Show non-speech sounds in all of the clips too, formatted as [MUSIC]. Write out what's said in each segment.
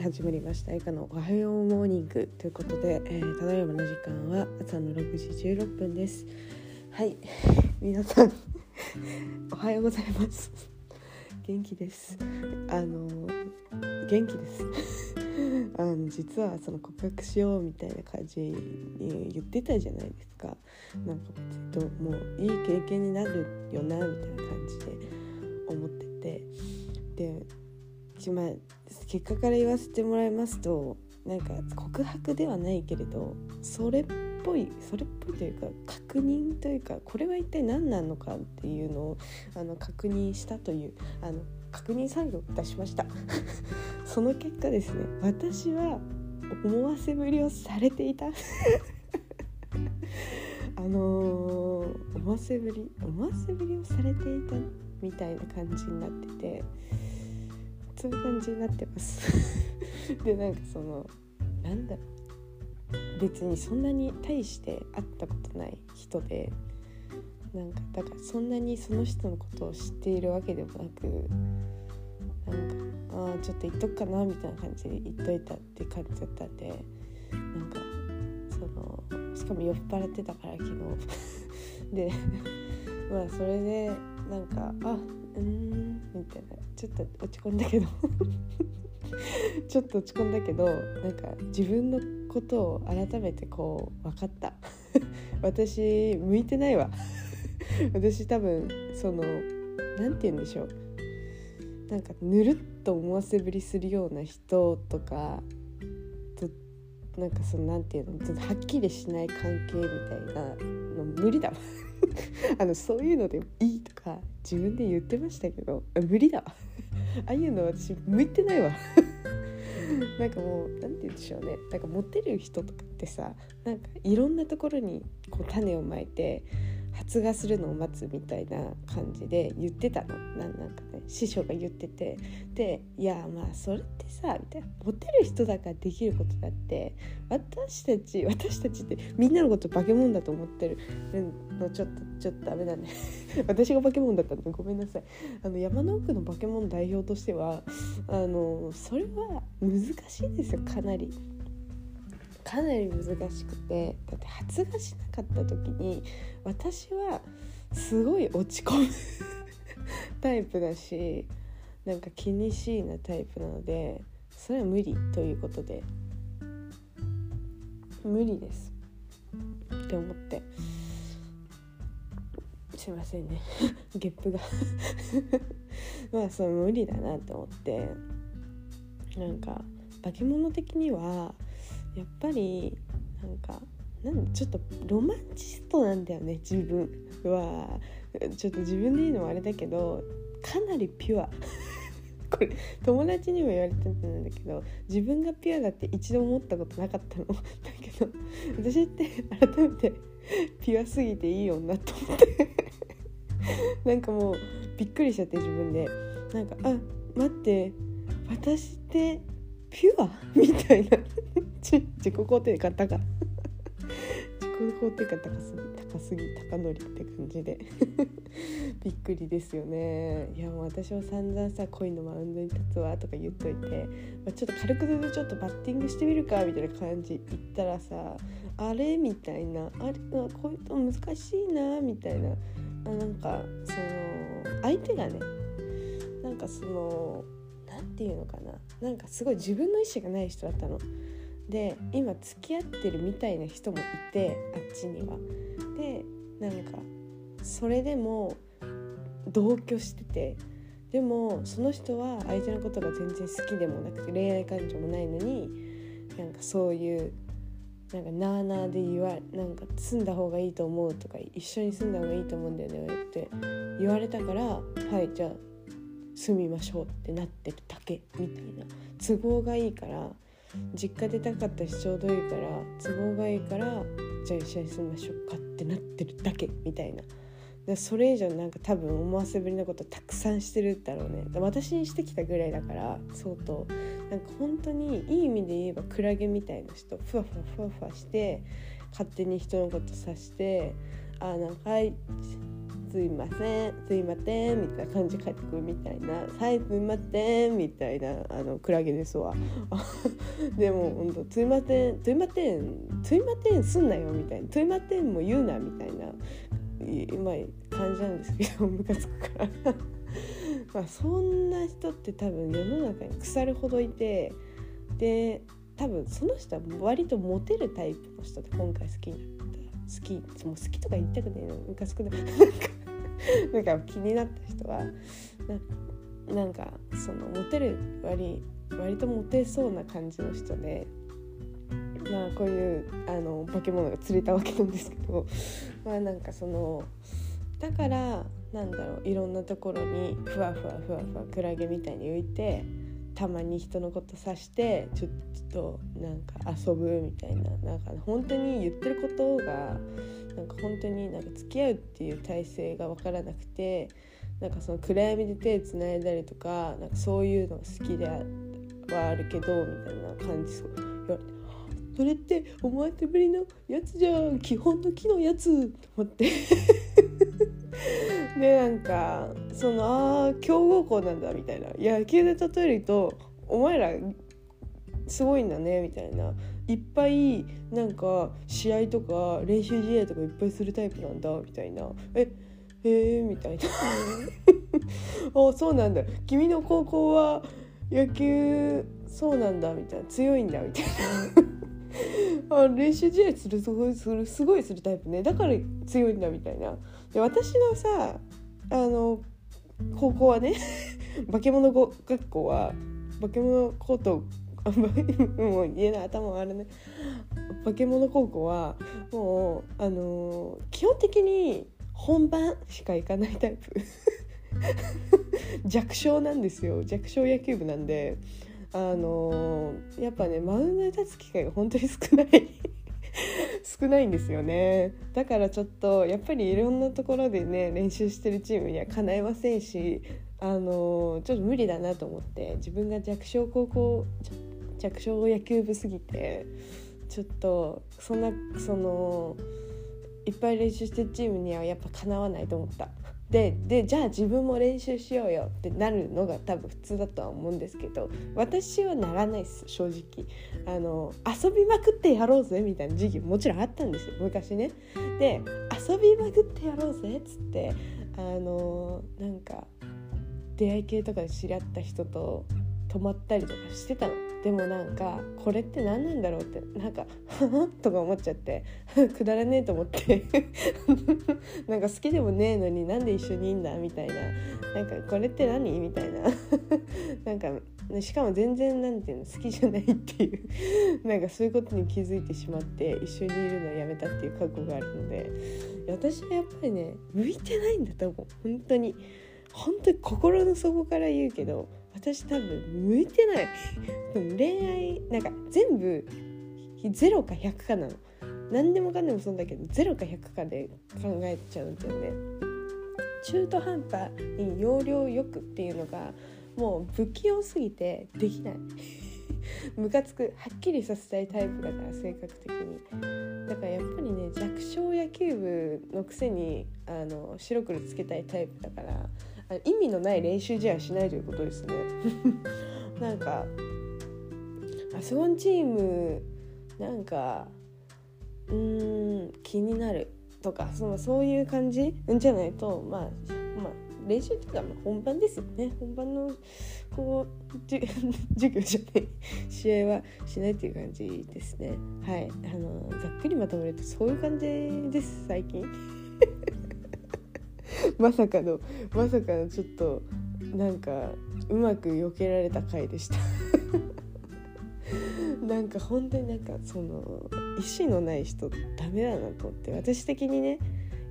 はい始まりました。映画のおはようモーニングということで、えー、ただいまの時間は朝の6時16分です。はい皆さん [LAUGHS] おはようございます。元気です。あの元気です。[LAUGHS] あの実はその告白しようみたいな感じに言ってたじゃないですか。なんか別にもういい経験になるよなみたいな感じで思ってて。でまあ、結果から言わせてもらいますとなんか告白ではないけれどそれっぽいそれっぽいというか確認というかこれは一体何なのかっていうのをあの確認したというあの確認作業をいたしました。[LAUGHS] その結果ですね私は思わせぶりをされていた。[LAUGHS] あのー、思わせぶり思わせぶりをされていたみたいな感じになっててそういう感じになってます。[LAUGHS] でなんかそのなんだろう。別にそんなに大して会ったことない人でなんかだからそんなにその人のことを知っているわけでもなくなんかああちょっと言っとくかなみたいな感じで言っといたって感じだったんでなんかそのしかも酔っ払ってたから昨日。[LAUGHS] でまあそれでなんかあうんちょっと落ち込んだけど。[LAUGHS] ちょっと落ち込んだけどなんか自分のことを改めてこう分かった。[LAUGHS] 私向いてないわ。[LAUGHS] 私多分その何て言うんでしょう。なんかぬるっと思わせぶりするような人とかとなんかその何て言うのちょっとはっきりしない関係みたいなの無理だわ。あのそういうのでいいとか自分で言ってましたけど無理だわ。ああいうの私向いてないわ。[LAUGHS] なんかもう何て言うんでしょうね。なんかモテる人とかってさなんかいろんなところにこう種をまいて発芽するのを待つみたいな感じで言ってたの。なんなんかね師匠が言ってて。でいやまあそれってさみたいなモテる人だからできることだって私たち私たちってみんなのこと化け物だと思ってるのちょっとちょっとダメだね。[LAUGHS] 私が化け物だったのごめんなさい。あの山の奥の化け物代表としてはあのそれは難しいですよかなり。かなり難しくてだって発芽しなかった時に私はすごい落ち込む [LAUGHS] タイプだしなんか気にしいなタイプなのでそれは無理ということで無理です。って思ってすいませんね。[LAUGHS] ゲップが。[LAUGHS] まあそれ無理だなと思ってなんか化け物的にはやっぱりなんかなんちょっとロマンチストなんだよね自分は。ちょっと自分で言うのもあれだけどかなりピュア。[LAUGHS] これ友達にも言われてたんだけど自分がピュアだって一度思ったことなかったの。[LAUGHS] だけど私って改めてピュアすぎていい女と思って。[LAUGHS] なんかもうびっくりしちゃって自分で。なんかあ待って私ってピュア？みたいな。自己肯定感高自己肯定感高すぎ高すぎ高乗りって感じで。[LAUGHS] びっくりですよね。いやもう私は散々さ恋のマウンドに立つわとか言っといて、まあ、ちょっと軽くでちょっとバッティングしてみるかみたいな感じ言ったらさあれみたいな。あれこういうの難しいなみたいな。あなんかその相手がねなんかその何て言うのかな。なんかすごい自分の意思がない人だったの。で今付き合ってるみたいな人もいてあっちには。でなんかそれでも同居しててでもその人は相手のことが全然好きでもなくて恋愛感情もないのになんかそういうなんかなあなあで言わなんか住んだ方がいいと思うとか一緒に住んだ方がいいと思うんだよねって言われたからはいじゃあ住みましょうってなってるだけみたいな都合がいいから実家出たかったしちょうどいいから都合がいいからじゃあ一緒に住みましょうかってなってるだけみたいな。でそれ以上なんか多分思わせぶりなことたくさんしてるだろうね。私にしてきたぐらいだから相当。なんか本当にいい意味で言えばクラゲみたいな人ふわふわふわふわして勝手に人のことさしてあなんかはいすいませんすいません」みたいな感じで帰ってくるみたいな「はいすいません」みたいなあのクラゲですわ。[LAUGHS] でもほんと「すいませんすいませんすいませんすんなよ」みたいな「すいませんも言うな」みたいな今感じなんですけどムカつくから。[LAUGHS] まあそんな人って多分世の中に腐るほどいてで多分その人は割とモテるタイプの人で今回好きになった好きもう好きとか言いたくないのムカつく。ななんか [LAUGHS] なんか気になった人はななんかそのモテる割割とモテそうな感じの人でまあこういうあの化け物が釣れたわけなんですけどまあなんかそのだからなんだろういろんなところにふわふわふわふわクラゲみたいに浮いてたまに人のこと指してちょっとなんか遊ぶみたいななんか本当に言ってることがなんか本当になんか付き合うっていう体制が分からなくてなんかその暗闇で手つないだりとかなんかそういうの好きではあるけどみたいな感じ。そう。言われて。それってお前手ぶりのやつじゃん。基本の木のやつと思って。[LAUGHS] でなんかそのああ強豪校なんだみたいな。野球で例えるとお前らすごいんだねみたいな。いっぱいなんか試合とか練習試合とかいっぱいするタイプなんだみたいな。えへえみたいな。[LAUGHS] あそうなんだ。君の高校は野球そうなんだみたいな。強いんだみたいな。あ練習試合するすごいするすごいするタイプね。だから強いんだみたいな。で私のさあの高校はね化け物学校は化け物コートもう家の頭あるね。化け物高校はもうあのー、基本的に本番しか行かないタイプ。[LAUGHS] 弱小なんですよ。弱小野球部なんで。あのー、やっぱねマウンドに立つ機会が本当に少ない。[LAUGHS] 少ないんですよね。だからちょっとやっぱりいろんなところでね練習してるチームにはかないませんしあのちょっと無理だなと思って自分が弱小高校弱小野球部すぎてちょっとそんなそのいっぱい練習してるチームにはやっぱかなわないと思った。ででじゃあ自分も練習しようよってなるのが多分普通だとは思うんですけど私はならないです正直あの遊びまくってやろうぜみたいな時期もちろんあったんですよ昔ねで遊びまくってやろうぜっつってあのなんか出会い系とかで知り合った人と泊まったりとかしてたの。でもなんかこれって何なんだろうってなんかとか思っちゃって [LAUGHS] くだらねえと思って。[LAUGHS] なんか好きでもねえのになんで一緒にいいんだ？みたいな。なんかこれって何？みたいな。[LAUGHS] なんかしかも全然なんていうの好きじゃないっていう。なんかそういうことに気づいてしまって一緒にいるのをやめたっていう覚悟があるので。私はやっぱりね向いてないんだと思う。本当に。本当に心の底から言うけど私多分向いてない。恋愛なんか全部0か100かなの。何でもかんでもそうだけど0か100かで考えちゃうんだよね。中途半端に要領よくっていうのがもう不器用すぎてできない。[LAUGHS] ムカつくはっきりさせたいタイプだから性格的に。だからやっぱりね弱小野球部のくせにあの白黒つけたいタイプだから意味のない練習試合しないということですね。[LAUGHS] なんかあそこのチームなんかうーん気になるとかそのそういう感じ？じゃないとまあまあ練習っていうか本番ですよね。本番のこう [LAUGHS] 授業じゃない試合はしないっていう感じですね。はい。あのざっくりまとめるとそういう感じです最近 [LAUGHS] まさかのまさかのちょっとなんかうまく避けられた回でした。[LAUGHS] なんか本当になんかその意思のない人ダメだなと思って私的にね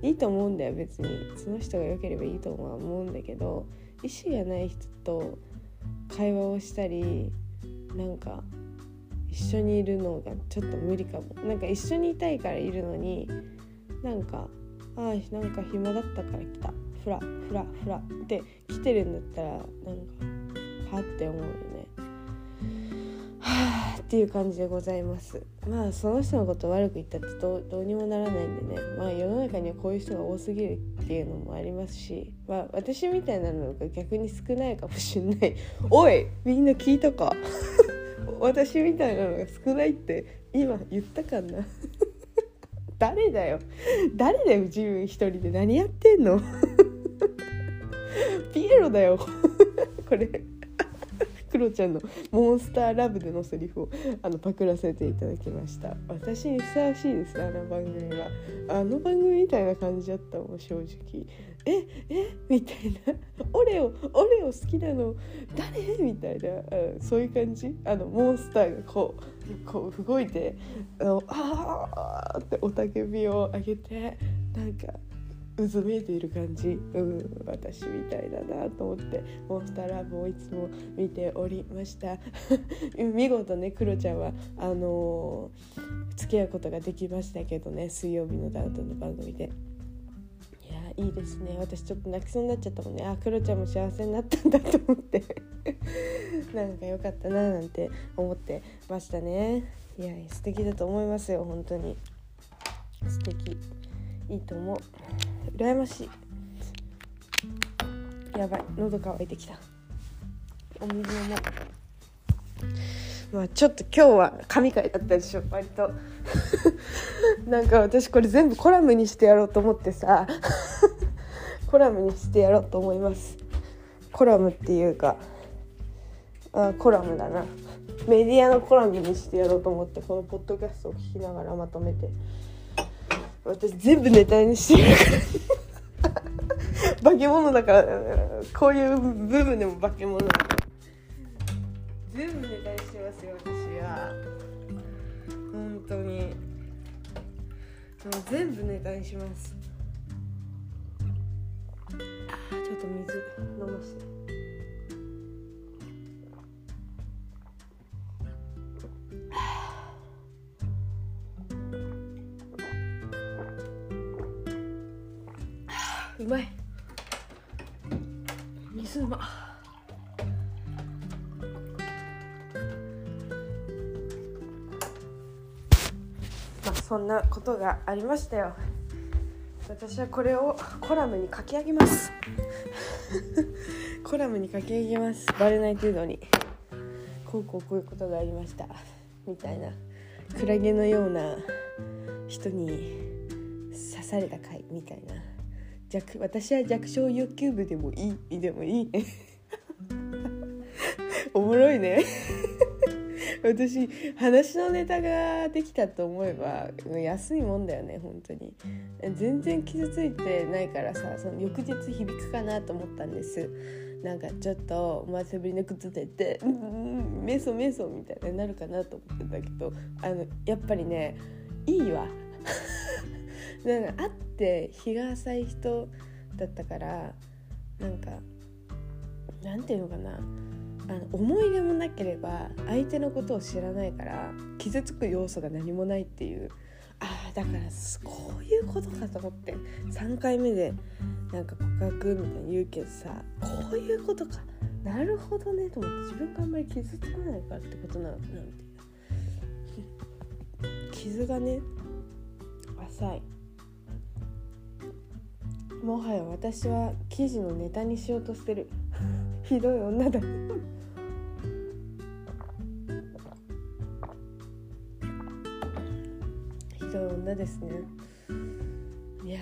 いいと思うんだよ。別にその人が良ければいいとは思うんだけど意思がない人と会話をしたりなんか一緒にいるのがちょっと無理かも。なんか一緒にいたいからいるのになんかああなんか暇だったから来た。フラフラフラ。って来てるんだったらなんかはって思うよね。はあっていう感じでございます。まあその人のこと悪く言ったってどうどうにもならないんでね。まあ世の中にはこういう人が多すぎるっていうのもありますし。まあ私みたいなのが逆に少ないかもしんない。[LAUGHS] おいみんな聞いたか？[LAUGHS] 私みたいなのが少ないって今言ったかな？誰だよ。誰だよ自分一人で。何やってんの。[LAUGHS] ピエロだよ。[LAUGHS] これ。ロちゃんの「モンスターラブ」でのセリフをあのパクらせていただきました。私にふさわしいですあの番組は。あの番組みたいな感じだったもん正直。ええ？みたいな「オレオオレオ好きなの？誰?」みたいな、うん、そういう感じ。あのモンスターがこうこう動いてあのあって雄たけびを上げてなんかうずめいている感じ、うん、私みたいだなと思ってモンスターラブをいつも見ておりました。[LAUGHS] 見事ねクロちゃんはあのー、付き合うことができましたけどね水曜日のダウトの番組で。いやいいですね。私ちょっと泣きそうになっちゃったもんね。あクロちゃんも幸せになったんだと思って。[LAUGHS] なんか良かったななんて思ってましたね。いや素敵だと思いますよ本当に。素敵。いいと思う。羨ましい。やばい。喉乾いてきた。お水飲もまあちょっと今日は神回だったでしょ。割と。[LAUGHS] なんか私これ全部コラムにしてやろうと思ってさ。[LAUGHS] コラムにしてやろうと思います。コラムっていうかあコラムだな。メディアのコラムにしてやろうと思ってこのポッドキャストを聞きながらまとめて。私全部ネタにしてるから。化け物だからこういう部分でも化け物だ。から全部ネタにしてますよ私は。本当に。もう全部ネタにします。あちょっと水飲ませて。うまい。水うま。まあそんなことがありましたよ。私はこれをコラムに書き上げます。コラムに書き上げます。バレない程度に。こうこうこういうことがありました。みたいな。クラゲのような人に刺された回みたいな。弱私は弱小欲求部でもいいでもいい。[LAUGHS] おもろいね。[LAUGHS] 私話のネタができたと思えば安いもんだよね本当に。全然傷ついてないからさその翌日響くかなと思ったんです。なんかちょっとお前せぶりの靴でって「うんメソメソ」みたいになるかなと思ってたけどあのやっぱりねいいわ。なんか会って日が浅い人だったからなんかなんていうのかな。あの思い出もなければ相手のことを知らないから傷つく要素が何もないっていう。ああだからこういうことかと思って3回目でなんか告白みたいに言うけどさこういうことか。なるほどねと思って自分があんまり傷つかないからってことなのかなんて傷がね浅い。もはや私は記事のネタにしようとしてる。ひどい女だ。ひどい女ですね。いや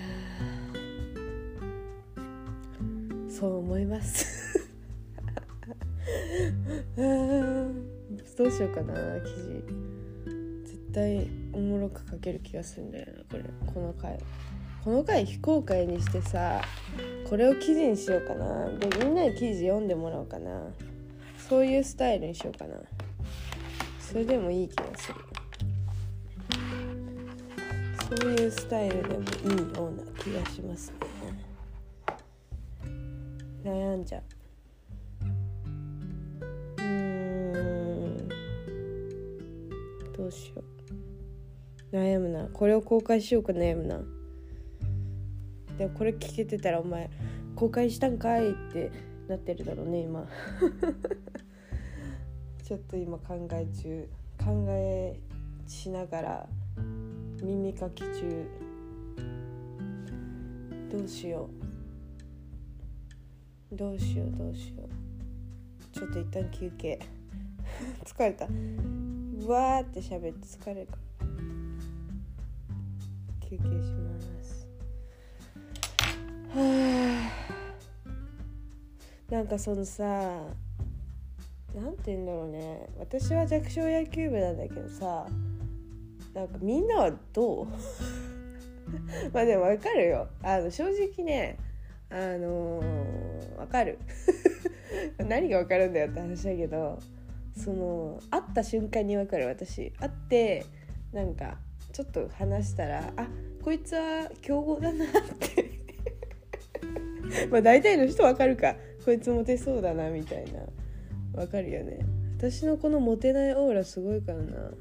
そう思います。[LAUGHS] どうしようかな記事。絶対おもろく書ける気がするんだよなこれ。この回。この回非公開にしてさこれを記事にしようかな。でみんなに記事読んでもらおうかな。そういうスタイルにしようかな。それでもいい気がする。そういうスタイルでもいいような気がしますね。悩んじゃう。うん。どうしよう。悩むな。これを公開しようか悩むな。でもこれ聞けてたらお前公開したんかいってなってるだろうね今。[LAUGHS] ちょっと今考え中。考考えしながら耳かき中。どうしよう。どうしようどうしよう。ちょっと一旦休憩。[LAUGHS] 疲れた。わーって喋って疲れるから。休憩します。なんかそのさなんて言うんだろうね。私は弱小野球部なんだけどさなんかみんなはどう？[LAUGHS] まあでも分かるよ。あの正直ねあのー、分かる。[LAUGHS] 何が分かるんだよって話だけどその会った瞬間に分かる私。会ってなんかちょっと話したらあこいつは強豪だなって。[LAUGHS] まあ大体の人分かるか。こいつモテそうだなみたいな。分かるよね。私のこのモテないオーラすごいからな。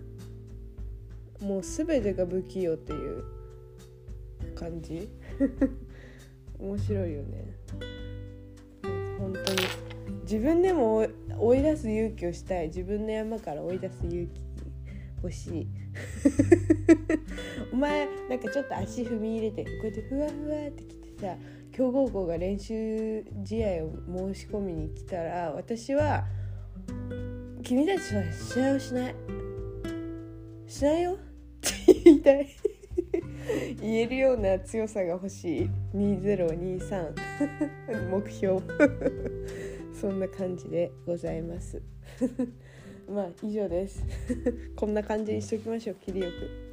もう全てが不器用っていう感じ。[LAUGHS] 面白いよね。本当に。自分でも追い出す勇気をしたい。自分の山から追い出す勇気。欲しい。[LAUGHS] お前なんかちょっと足踏み入れてこうやってふわふわってきてさ強豪校が練習試合を申し込みに来たら私は君たちは試合をしないしないよって言いたい。[LAUGHS] 言えるような強さが欲しい。2023 [LAUGHS] 目標。[LAUGHS] そんな感じでございます。まあ以上です。こんな感じにしときましょう。切りよく。